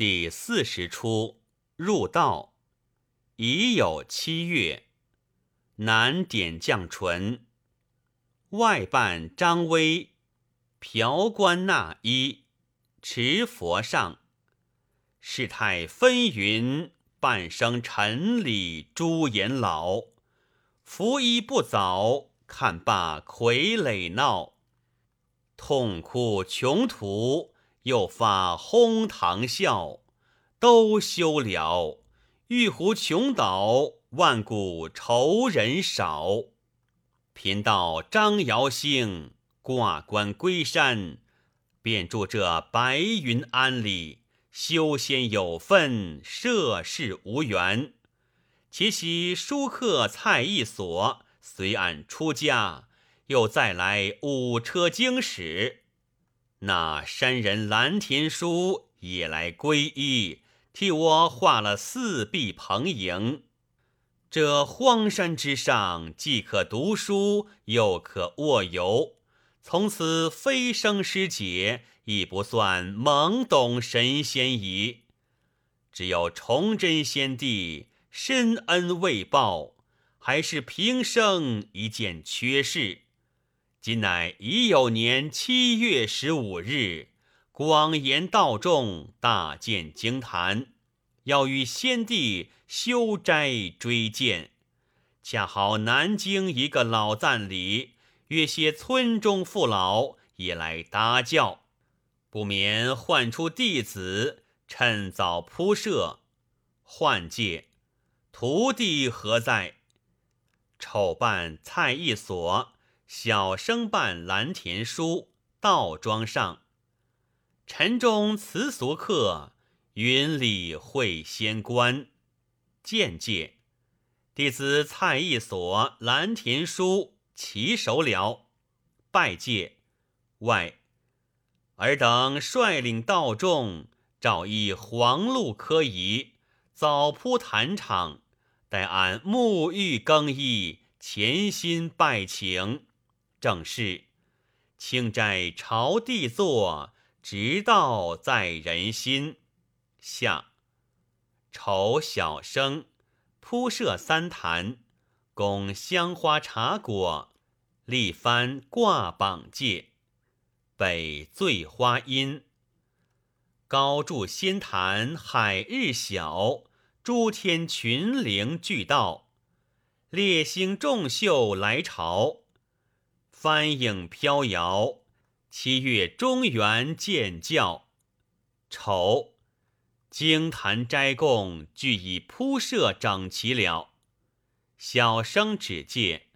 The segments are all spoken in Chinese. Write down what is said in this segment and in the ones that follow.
第四十出入道，已有七月。南点将淳，外伴张威，瓢冠纳衣，持佛上。世态纷纭，半生尘里朱颜老。拂衣不早，看罢傀儡闹。痛哭穷途。又发哄堂笑，都休了。玉壶琼岛，万古愁人少。贫道张尧兴，挂冠归山，便住这白云庵里，修仙有份，涉世无缘。且喜书客蔡一所随俺出家，又再来五车经史。那山人蓝田书也来皈依，替我画了四壁棚楹。这荒山之上，既可读书，又可卧游，从此飞升师姐，亦不算懵懂神仙矣。只有崇祯先帝深恩未报，还是平生一件缺事。今乃已有年七月十五日，广言道众，大建经坛，要与先帝修斋追荐。恰好南京一个老赞里，约些村中父老也来搭轿，不免唤出弟子，趁早铺设。换介徒弟何在？丑扮蔡一所。小生办蓝田书道庄上，晨钟辞俗客，云里会仙官。见介，弟子蔡一所蓝田书齐手了，拜介。外，尔等率领道众，照依黄路科仪，早铺坛场，待俺沐浴更衣，潜心拜请。正是清斋朝地坐，直道在人心。下丑小生铺设三坛，供香花茶果，立幡挂榜戒。北醉花阴，高筑仙坛，海日晓，诸天群灵俱到，列星众秀来朝。帆影飘摇，七月中元见教。丑，经坛斋供俱已铺设整齐了。小生只见，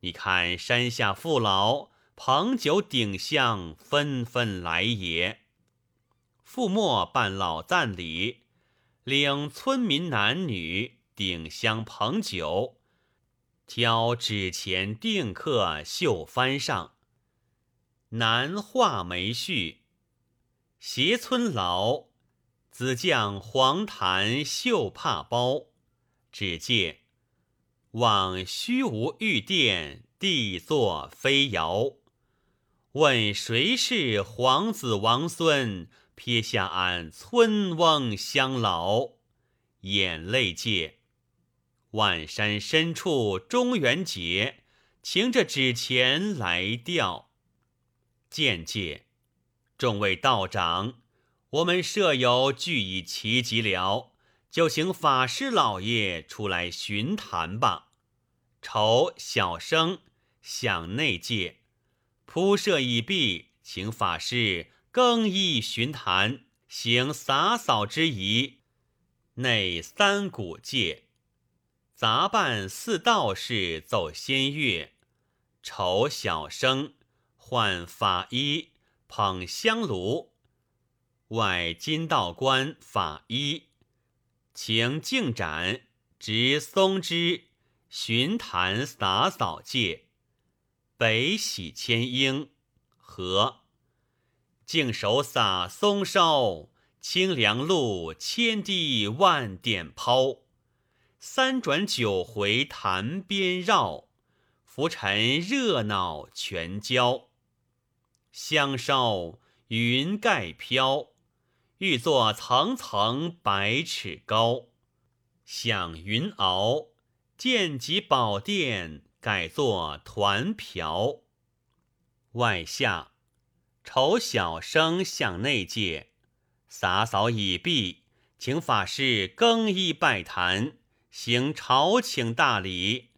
你看山下父老捧酒顶香，纷纷来也。父末办老赞礼，领村民男女顶香捧酒。挑纸钱定刻绣幡上，南画眉絮，斜村老子将黄檀绣帕包，只借往虚无玉殿，地坐飞摇。问谁是皇子王孙？撇下俺村翁乡老，眼泪界。万山深处中元节，擎着纸钱来吊。见介，众位道长，我们舍友俱已齐集了，就请法师老爷出来巡坛吧。丑小生向内界，铺设已毕，请法师更衣巡坛，行洒扫之仪。内三鼓界。杂办四道士奏仙乐，丑小生换法衣，捧香炉。外金道官法衣，请净盏，执松枝，巡坛洒扫界。北喜千英和，净手洒松梢，清凉露千滴万点抛。三转九回潭边绕，浮尘热闹全交。香烧云盖飘，欲作层层百尺高。享云鳌，见极宝殿，改作团瓢。外下，丑小生向内界，洒扫已毕，请法师更衣拜坛，行朝请大礼。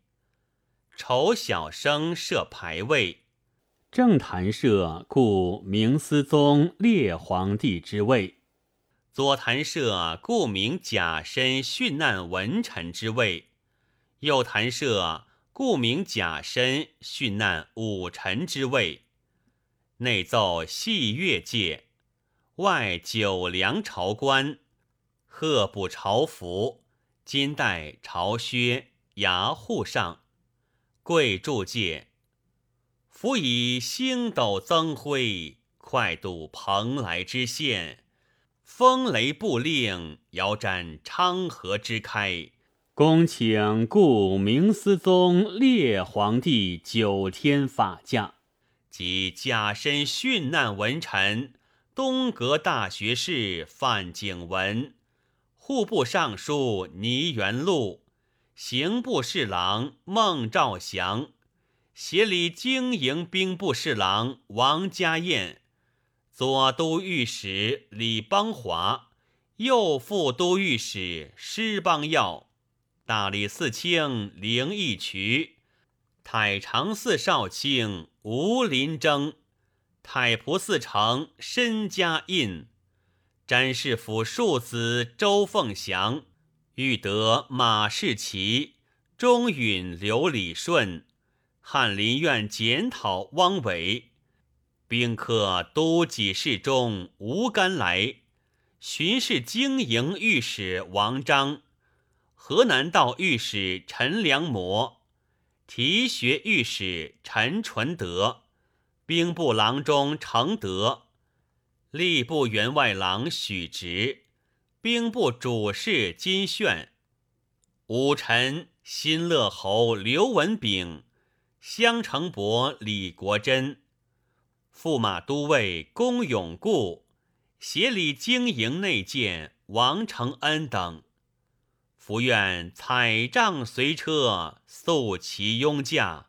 丑小生设牌位，正坛设故明思宗列皇帝之位。左坛设故名甲申殉难文臣之位，右坛设故名甲申殉难武臣之位。内奏戏乐界，外九梁朝官，贺补朝服，金带朝靴，牙户上。贵铸界，辅以星斗增辉，快度蓬莱之线。风雷布令，遥瞻昌河之开。恭请故明思宗列皇帝九天法驾，及甲申殉难文臣东阁大学士范景文、户部尚书倪元禄、刑部侍郎孟兆祥、协理经营兵部侍郎王家彦。左都御史李邦华，右副都御史施邦耀，大理寺卿凌义渠，太常寺少卿吴林征，太仆寺丞申家印，詹事府庶子周凤祥，欲得马士奇，中允刘礼顺，翰林院检讨汪伟。宾客都给事中吴甘来，巡视经营御史王章，河南道御史陈良模，提学御史陈纯德，兵部郎中程德，吏部员外郎许直，兵部主事金炫，武臣新乐侯刘文炳，襄城伯李国珍。驸马都尉龚永固，协理经营内监王承恩等，福愿彩帐随车，素骑拥驾，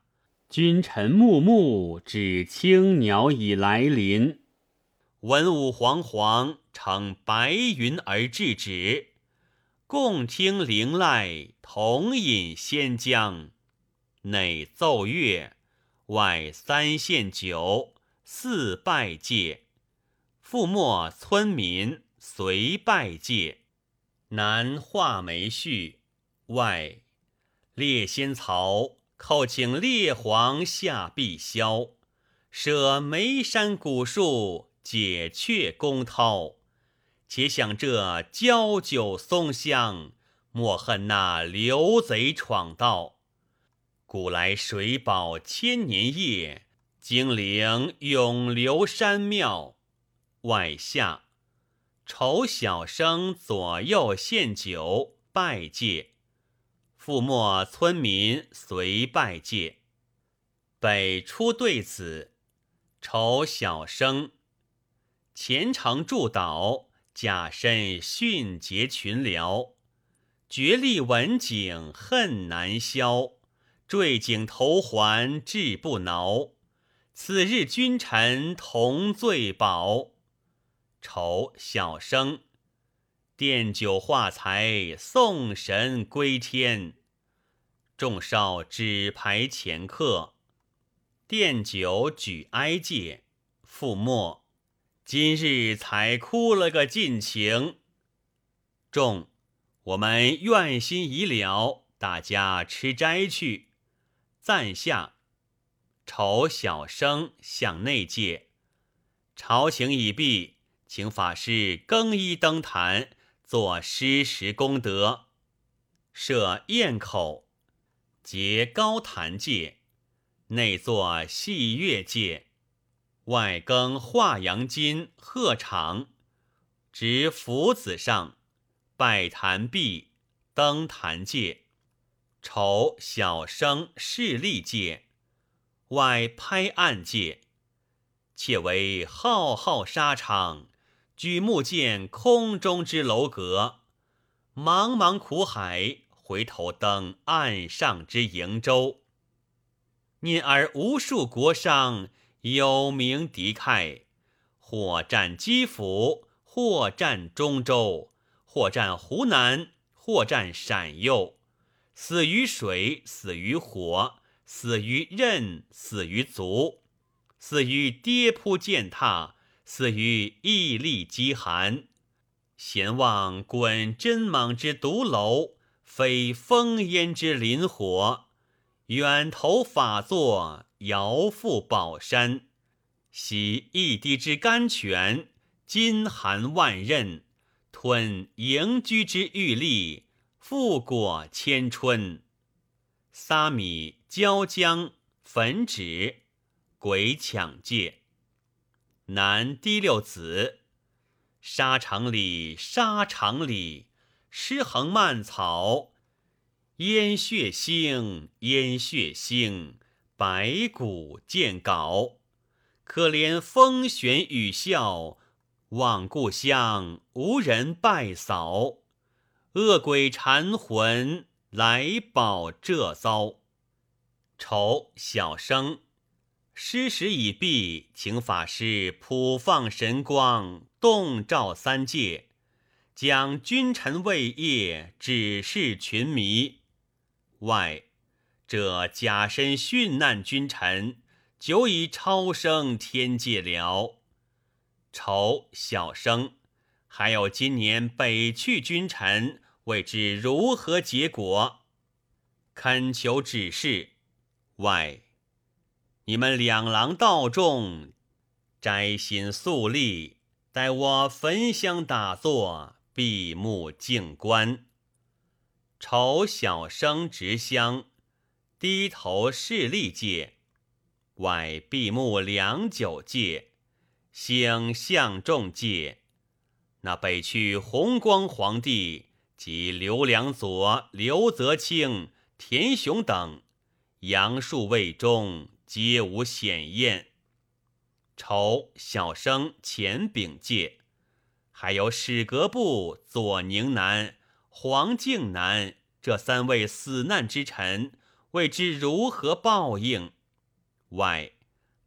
君臣暮暮，指青鸟已来临。文武煌煌，乘白云而至止，共听灵籁，同饮仙浆。内奏乐，外三献酒。四拜戒，覆没村民随拜戒。南画眉序，外列仙曹叩请列皇下碧霄，舍眉山古树，解却宫涛。且想这交酒松香，莫恨那刘贼闯道。古来水宝千年夜。精灵永留山庙外下，丑小生左右献酒拜戒，覆没村民随拜戒。北出对子，丑小生前程助导，假身迅捷群僚，绝力文景恨难消，坠井投环志不挠。此日君臣同醉饱，丑小生奠酒化财，送神归天。众少纸牌前客，奠酒举哀戒，覆没。今日才哭了个尽情。众，我们愿心已了，大家吃斋去。暂下。丑小生向内界，朝请已毕，请法师更衣登坛，作施食功德。设宴口，结高坛界，内作细乐界，外更华阳金鹤氅，执福子上，拜坛壁，登坛界。丑小生势力界。外拍案界，且为浩浩沙场，举目见空中之楼阁，茫茫苦海，回头登岸上之瀛洲。念而无数国殇有名敌忾，或战基辅，或战中州，或战湖南，或战陕右，死于水，死于火，死于刃，死于足，死于跌扑践踏，死于毅力饥寒。闲望滚真莽之毒楼，飞烽烟之林火。远投法座，遥赴宝山，洗一滴之甘泉，金含万仞，吞盈居之玉粒，复果千春。撒米椒浆粉纸，鬼抢界。南第六子，沙场里，沙场里，尸横蔓草。烟血腥，烟血腥，白骨见槁。可怜风旋雨啸，望故乡无人拜扫。恶鬼缠魂来报这遭。丑小生，诗时已毕，请法师普放神光，洞照三界，将君臣位业指示群迷。外，这假身殉难君臣，久已超生天界了。愁小生，还有今年北去君臣，未知如何结果？恳求指示。外，你们两郎道众，摘心肃立，待我焚香打坐，闭目静观。丑小生执香，低头侍立戒，外闭目良久戒，醒向众戒。那北去弘光皇帝及刘良佐、刘泽清、田雄等，杨树卫中皆无显验。丑小生前禀戒，还有史阁部左宁南。黄敬南这三位死难之臣，未知如何报应。外，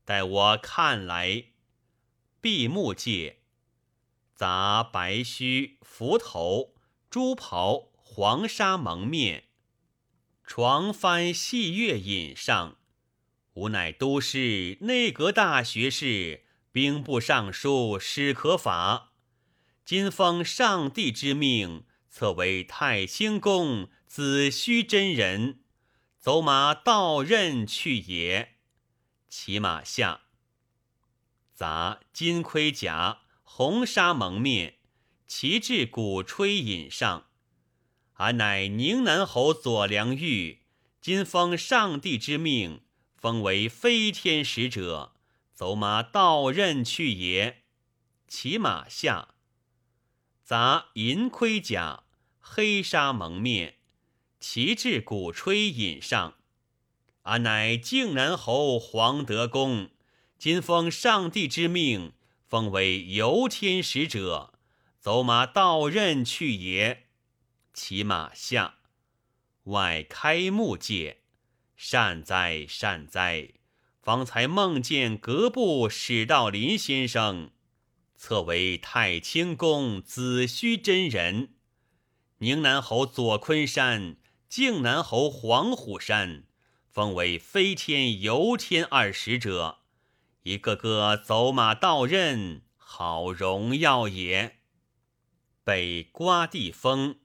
待我看来。闭目戒，杂白须幞头，朱袍黄纱蒙面，床幡细月引上。吾乃都师内阁大学士，兵部尚书史可法，今奉上帝之命。侧为太清宫子虚真人，走马到任去也。骑马下，杂金盔甲，红纱蒙面，旗帜鼓吹引上。俺乃宁南侯左良玉，今奉上帝之命，封为飞天使者，走马到任去也。骑马下，杂银盔甲。黑纱蒙面，旗帜鼓吹引上。俺乃靖南侯黄德公，今奉上帝之命，封为游天使者，走马到任去也。骑马下，外开幕界。善哉善哉！方才梦见阁部史道林先生，侧为太清宫子虚真人。宁南侯左昆山，靖南侯黄虎山，封为飞天游天二使者，一个个走马到任，好荣耀也。北刮地风，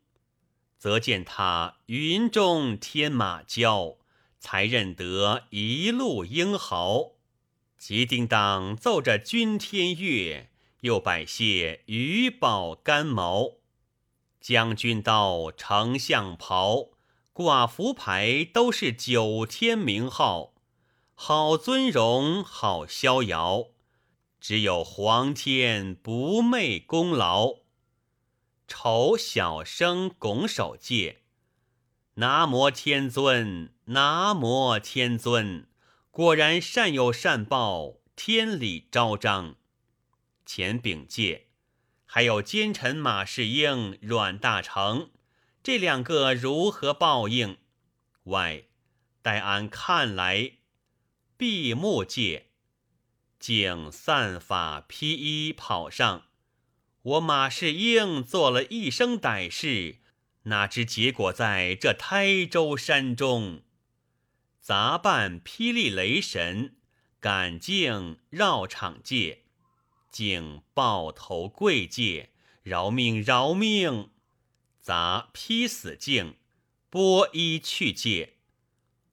则见他云中天马骄，才认得一路英豪。即叮当奏着君天乐，又摆谢鱼宝干毛。将军刀，丞相袍，挂符牌，都是九天名号，好尊荣，好逍遥。只有皇天不昧功劳。丑小生拱手戒，南无天尊，南无天尊。果然善有善报，天理昭彰。前禀戒。还有奸臣马士英、阮大铖，这两个如何报应？外，待俺看来。闭目戒，竟散发披衣跑上。我马士英做了一生歹事，哪知结果在这台州山中，杂扮霹雳雷神，赶尽绕场界，竟抱头跪戒，饶命饶命！杂劈死境，剥衣去戒，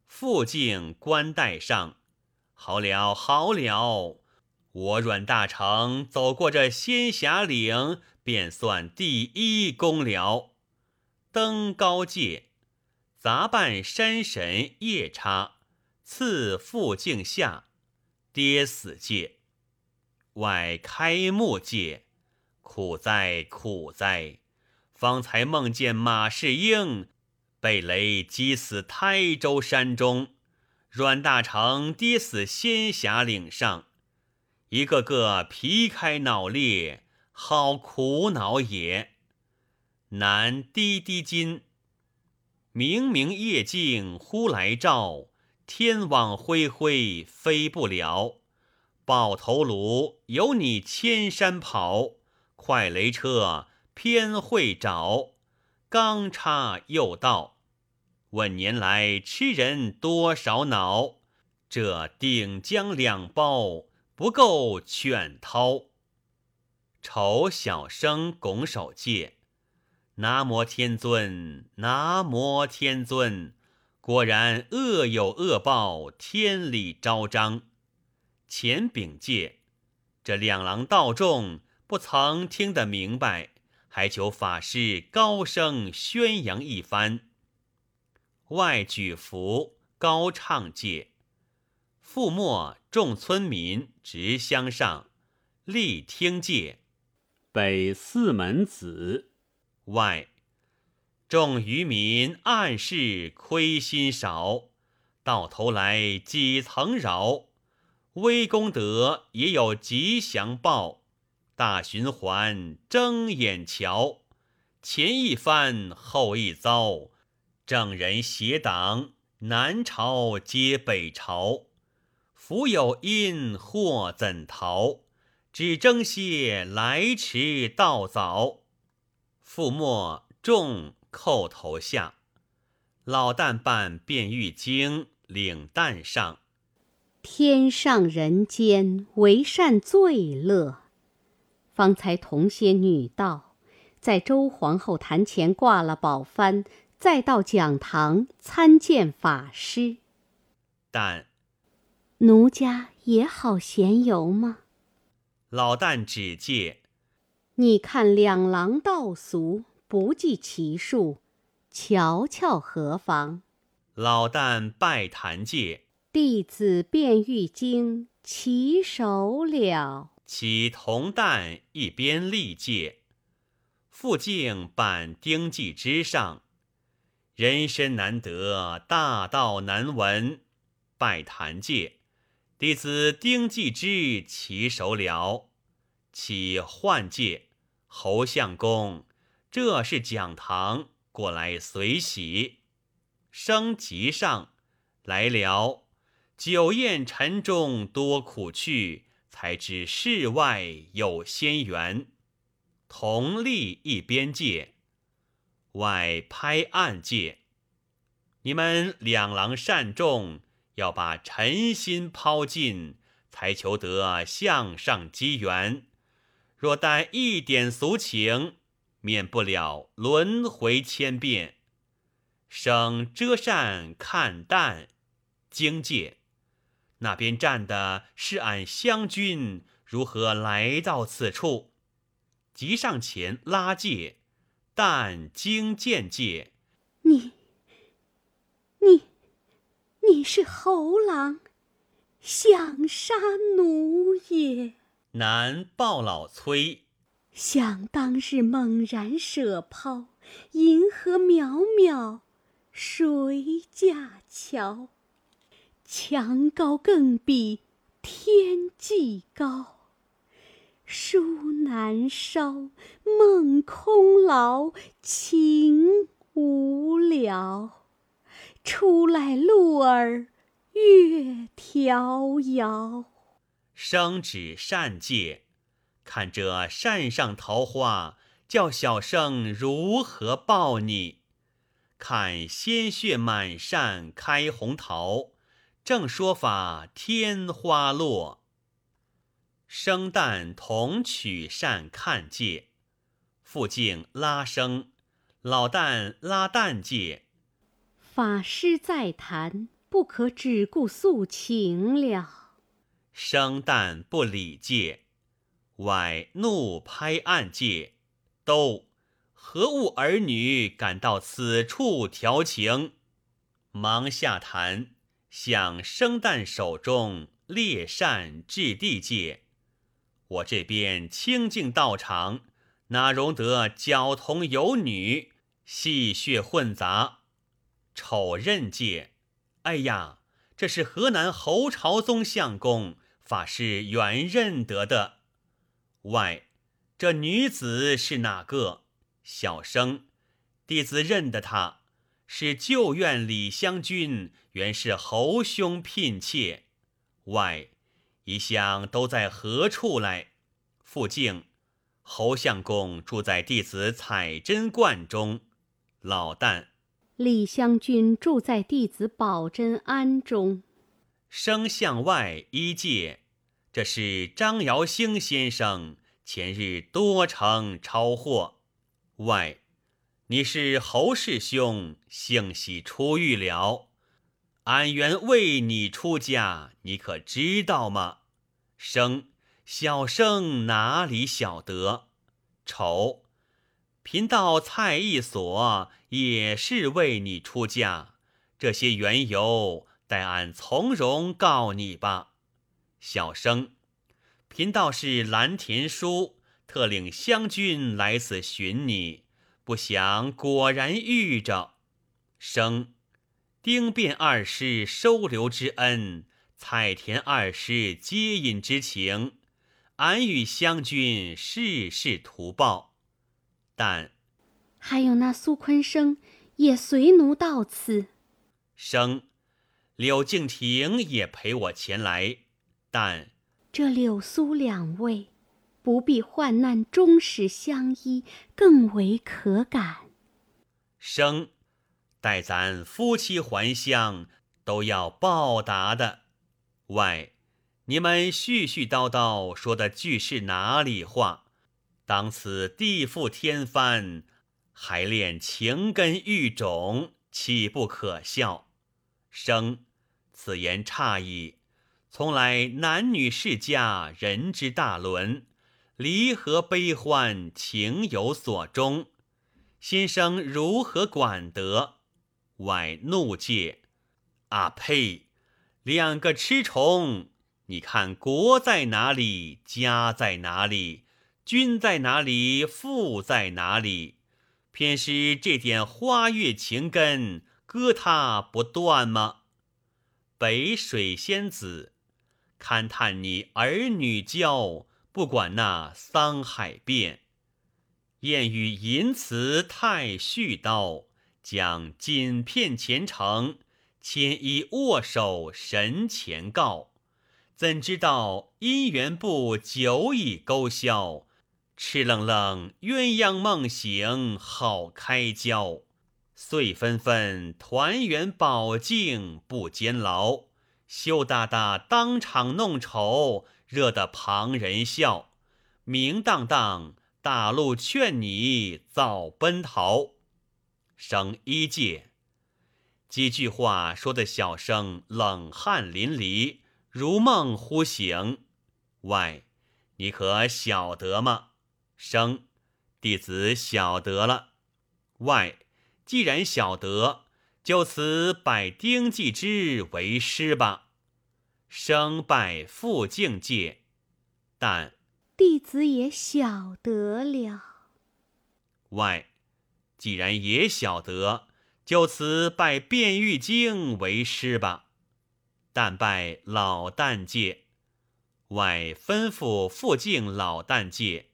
复敬冠带上。好了好了，我阮大成走过这仙霞岭，便算第一功了。登高界，杂扮山神夜叉，赐复镜下，跌死界。外开幕界，苦哉苦哉！方才梦见马士英被雷击死台州山中。阮大铖跌死仙霞岭上，一个个皮开脑裂，好苦恼也。南滴滴金，明明夜静忽来照，天网恢恢飞不了。抱头颅有你千山跑，快雷车偏会找，刚叉又到。问年来吃人多少脑？这顶浆两包不够全掏。丑小生拱手借。南无天尊，南无天尊。果然恶有恶报，天理昭彰。前禀戒，这两郎道众不曾听得明白，还求法师高声宣扬一番。外举符高唱界，覆没众村民直相上，立听戒。北四门子外，众渔民暗示亏心少，到头来几层饶。微功德也有吉祥报，大循环睁眼瞧，前一番后一遭。正人邪党，南朝皆北朝，福有因，祸怎逃？只争些来迟到早。覆没众叩头下，老旦扮变玉经，领旦上。天上人间，为善最乐。方才同些女道，在周皇后坛前挂了宝幡。再到讲堂参见法师，但奴家也好闲游吗？老旦只戒，你看两廊道俗，不计其数，瞧瞧何妨？老旦拜坛戒，弟子便欲经起手了。其同旦一边立戒，复敬板丁记之上。人身难得，大道难闻。拜坛戒，弟子丁继之起手了。起换戒，侯相公，这是讲堂，过来随喜。升级上来了，酒宴沉重多苦趣，才知世外有仙缘。同立一边界。外拍案界，你们两郎善众，要把尘心抛尽，才求得向上机缘。若带一点俗情，免不了轮回千变。生遮扇看淡，惊戒那边站的是俺湘军，如何来到此处？即上前拉戒。但经见界，你，你，你是猴郎，想杀奴也。南报老崔，想当日猛然舍抛，银河渺渺，谁架桥？墙高更比天际高，书难烧，梦空劳，情无聊。出来路儿月迢遥。生指扇界，看这扇上桃花，叫小生如何报你？看鲜血满扇开红桃，正说法天花落。生旦同取善看界，复敬拉生，老旦拉旦界。法师在谈，不可只顾诉情了。生旦不理界，外怒拍案界，都何物儿女敢到此处调情？忙下坛，向生旦手中列扇置地界。我这边清净道场，哪容得狡童有女，戏谑混杂？丑任界，哎呀，这是河南侯朝宗相公，法师原认得的。外，这女子是哪个？小生，弟子认得她，是旧院李香君，原是侯兄聘妾。外，一向都在何处来？复敬，侯相公住在弟子采珍观中。老旦。李香君住在弟子宝珍庵中。生向外一介，这是张尧兴先生前日多成超货。外，你是侯氏兄，幸喜出狱了。俺原为你出家，你可知道吗？生，小生哪里晓得？丑。贫道蔡一所也是为你出嫁，这些缘由，待俺从容告你吧。小生，贫道是蓝田书，特领湘君来此寻你，不想果然遇着。生，丁变二师收留之恩，蔡田二师接引之情，俺与湘君世世图报。但，还有那苏坤生也随奴到此。生，柳敬亭也陪我前来。但，这柳苏两位，不必患难终始相依，更为可感。生，待咱夫妻还乡，都要报答的。外，你们絮絮叨叨说的句是哪里话？当此地覆天翻，还恋情根育种，岂不可笑？生，此言差矣。从来男女世家，人之大伦，离合悲欢，情有所钟。先生如何管得？外怒戒。啊呸！两个痴虫，你看国在哪里，家在哪里？君在哪里？父在哪里？偏是这点花月情根，割他不断吗？北水仙子，勘探你儿女娇，不管那桑海变。燕语淫词太絮叨，将锦片前程，牵衣握手神前告。怎知道姻缘簿久已勾销？赤愣愣鸳鸯梦醒好开交，岁纷纷团圆宝镜不坚牢。羞答答当场弄丑，惹得旁人笑。明荡荡大路劝你早奔逃。生一介，几句话说的小生冷汗淋漓，如梦忽醒。外，你可晓得吗？生，弟子晓得了。外，既然晓得，就此拜丁继之为师吧。生拜复境界，但弟子也晓得了。外，既然也晓得，就此拜卞玉京为师吧。但拜老旦界。外吩咐傅敬老旦戒，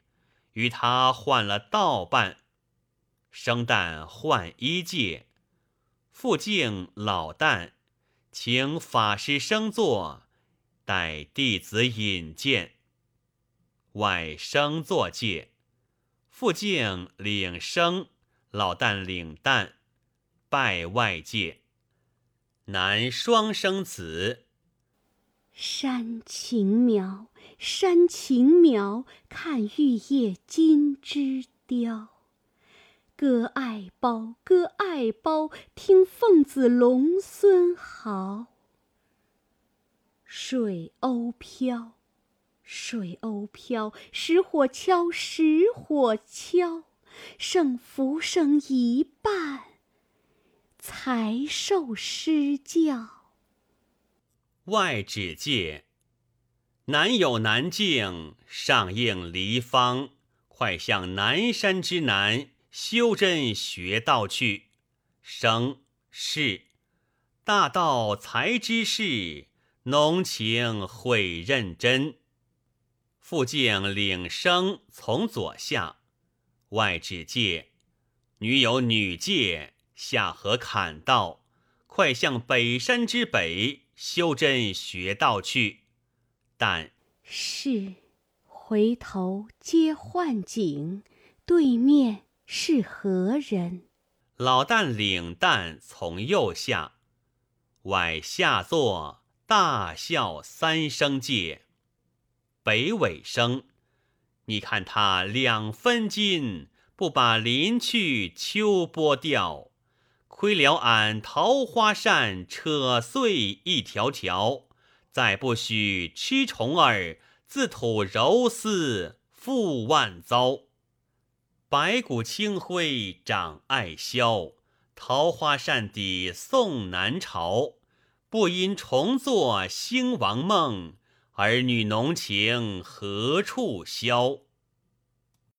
与他换了道伴。生旦换衣戒，傅敬老旦请法师生坐，待弟子引荐。外生作戒，傅敬领生，老旦领旦，拜外界。男双生子，山晴苗，山晴苗，看玉叶金枝雕。歌爱胞，歌爱胞，听凤子龙孙嚎。水鸥飘，水鸥飘，石火敲，石火敲，胜浮生一半，才受师教。外指界，南有南境，上应离方，快向南山之南。修真学道去，生是大道才之事，浓情会认真。复敬领生从左下，外指戒，女有女戒，下河砍道，快向北山之北修真学道去。但是回头皆幻景，对面。是何人？老旦领旦从右下，外下坐大笑三声界。北尾生，你看他两分金，不把林去秋波掉，亏了俺桃花扇扯碎一条条，再不许吃虫儿自吐柔丝负万遭。白骨青灰长爱消，桃花扇底送南朝。不因重作兴亡梦，儿女浓情何处消？